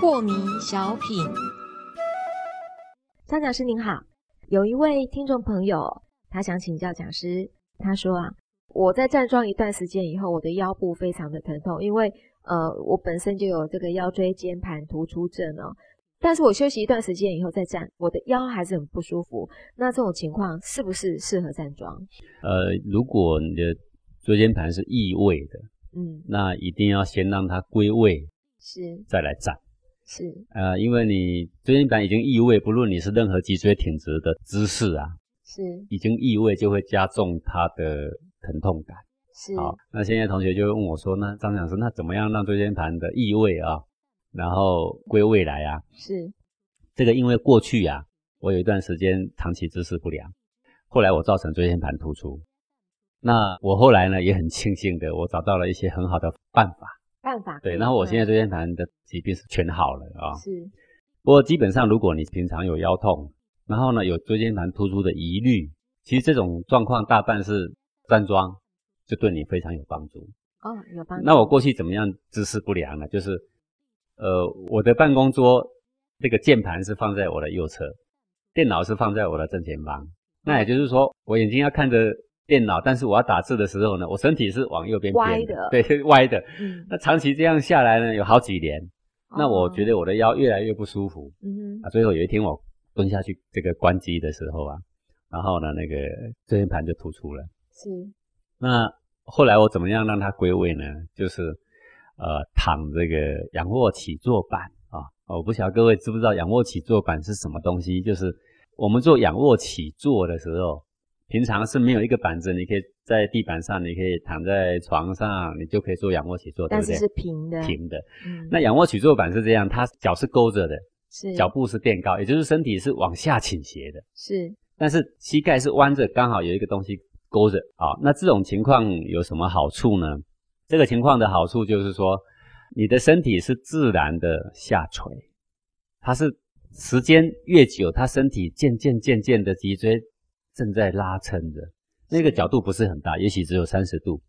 破迷小品，张讲师您好，有一位听众朋友，他想请教讲师，他说啊，我在站桩一段时间以后，我的腰部非常的疼痛，因为呃，我本身就有这个腰椎间盘突出症哦。但是我休息一段时间以后再站，我的腰还是很不舒服。那这种情况是不是适合站桩？呃，如果你的椎间盘是异位的，嗯，那一定要先让它归位，是，再来站，是。呃，因为你椎间盘已经异位，不论你是任何脊椎挺直的姿势啊，是，已经异位就会加重它的疼痛感。是。好，那现在同学就会问我说：“那张讲师，那怎么样让椎间盘的异位啊？”然后归未来啊，是这个，因为过去啊，我有一段时间长期姿势不良，后来我造成椎间盘突出。那我后来呢也很庆幸的，我找到了一些很好的办法。办法对，然后我现在椎间盘的疾病是全好了啊。是。不过基本上，如果你平常有腰痛，然后呢有椎间盘突出的疑虑，其实这种状况大半是站桩就对你非常有帮助。哦，有帮助。那我过去怎么样姿势不良呢？就是。呃，我的办公桌这个键盘是放在我的右侧，电脑是放在我的正前方。那也就是说，我眼睛要看着电脑，但是我要打字的时候呢，我身体是往右边歪的，对，歪的。嗯，那长期这样下来呢，有好几年，那我觉得我的腰越来越不舒服。嗯哼，啊，最后有一天我蹲下去这个关机的时候啊，然后呢，那个椎间盘就突出了。是。那后来我怎么样让它归位呢？就是。呃，躺这个仰卧起坐板啊，我不晓得各位知不知道仰卧起坐板是什么东西？就是我们做仰卧起坐的时候，平常是没有一个板子，你可以在地板上，你可以躺在床上，你就可以做仰卧起坐，对不对？但是是平的，平的。嗯。那仰卧起坐板是这样，它脚是勾着的，是脚步是垫高，也就是身体是往下倾斜的，是。但是膝盖是弯着，刚好有一个东西勾着啊。那这种情况有什么好处呢？这个情况的好处就是说，你的身体是自然的下垂，它是时间越久，它身体渐渐渐渐的脊椎正在拉撑着，那个角度不是很大，也许只有三十度，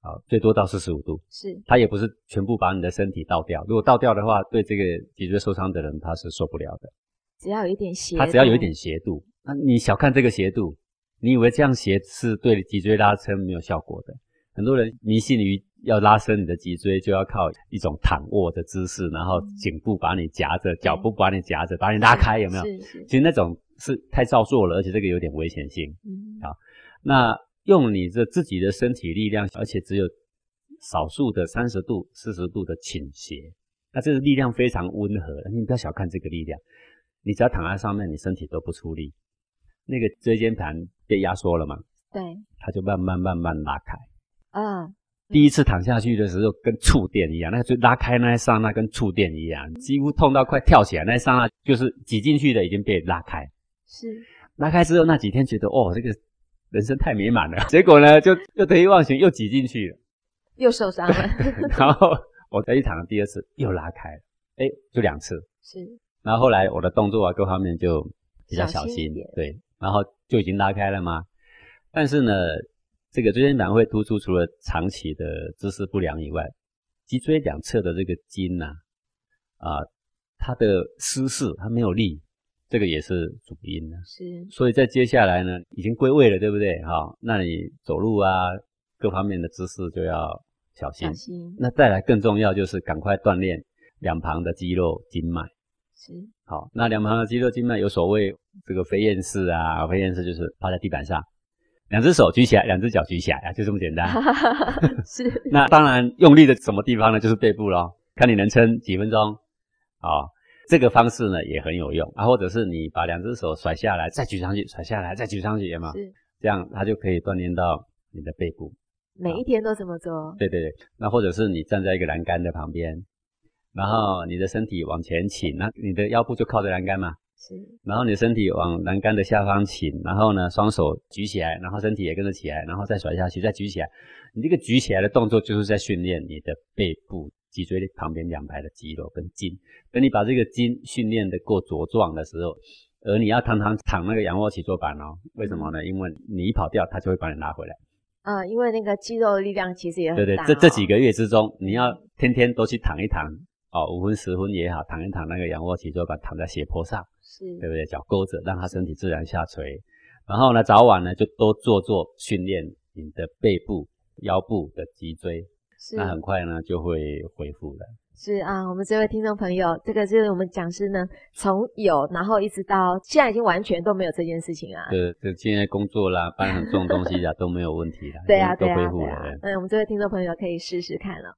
好，最多到四十五度，是，它也不是全部把你的身体倒掉，如果倒掉的话，对这个脊椎受伤的人他是受不了的。只要有一点斜，它只要有一点斜度，那你小看这个斜度，你以为这样斜是对脊椎拉伸没有效果的。很多人迷信于要拉伸你的脊椎，就要靠一种躺卧的姿势，然后颈部把你夹着，脚部把你夹着，把你拉开，有没有？其实那种是太造作了，而且这个有点危险性。嗯。好，那用你的自己的身体力量，而且只有少数的三十度、四十度的倾斜，那这个力量非常温和。你不要小看这个力量，你只要躺在上面，你身体都不出力，那个椎间盘被压缩了嘛？对。它就慢慢慢慢拉开。嗯，第一次躺下去的时候跟触电一样，那就拉开那一刹那跟触电一样，几乎痛到快跳起来。那一刹那就是挤进去的已经被拉开，是拉开之后那几天觉得哦，这个人生太美满了。结果呢，就又得意忘形，又挤进去了，又受伤了。然后我再去躺第二次又拉开了，哎，就两次。是，然后后来我的动作啊各方面就比较小心，对，然后就已经拉开了嘛？但是呢。这个椎间盘会突出，除了长期的姿势不良以外，脊椎两侧的这个筋呐，啊，它的失势，它没有力，这个也是主因呢。是。所以在接下来呢，已经归位了，对不对？哈，那你走路啊，各方面的姿势就要小心。小心。那再来更重要就是赶快锻炼两旁的肌肉筋脉。是。好，那两旁的肌肉筋脉有所谓这个飞燕式啊，飞燕式就是趴在地板上。两只手举起来，两只脚举起来啊，就这么简单。是。那当然用力的什么地方呢？就是背部咯，看你能撑几分钟。啊，这个方式呢也很有用啊。或者是你把两只手甩下来，再举上去，甩下来再举上去，有吗？是。这样它就可以锻炼到你的背部。每一天都这么做。对对对。那或者是你站在一个栏杆的旁边，然后你的身体往前倾，那你的腰部就靠着栏杆嘛。是，然后你身体往栏杆的下方倾，然后呢，双手举起来，然后身体也跟着起来，然后再甩下去，再举起来。你这个举起来的动作就是在训练你的背部脊椎旁边两排的肌肉跟筋。等你把这个筋训练的够茁壮的时候，而你要常常躺那个仰卧起坐板哦，为什么呢？因为你一跑掉，它就会把你拉回来。呃，因为那个肌肉的力量其实也很对对，大这这哦几个月之中，你要天天都去躺一躺哦，五分十分也好，躺一躺那个仰卧起坐板，躺在斜坡上，是对不对？脚勾着，让他身体自然下垂。然后呢，早晚呢就多做做训练你的背部、腰部的脊椎，是那很快呢就会恢复了。是啊，我们这位听众朋友，这个就是我们讲师呢，从有然后一直到现在已经完全都没有这件事情啊。对这现在工作啦，搬很重东西啦 都没有问题啦，对啊，都恢复了。嗯我们这位听众朋友可以试试看了。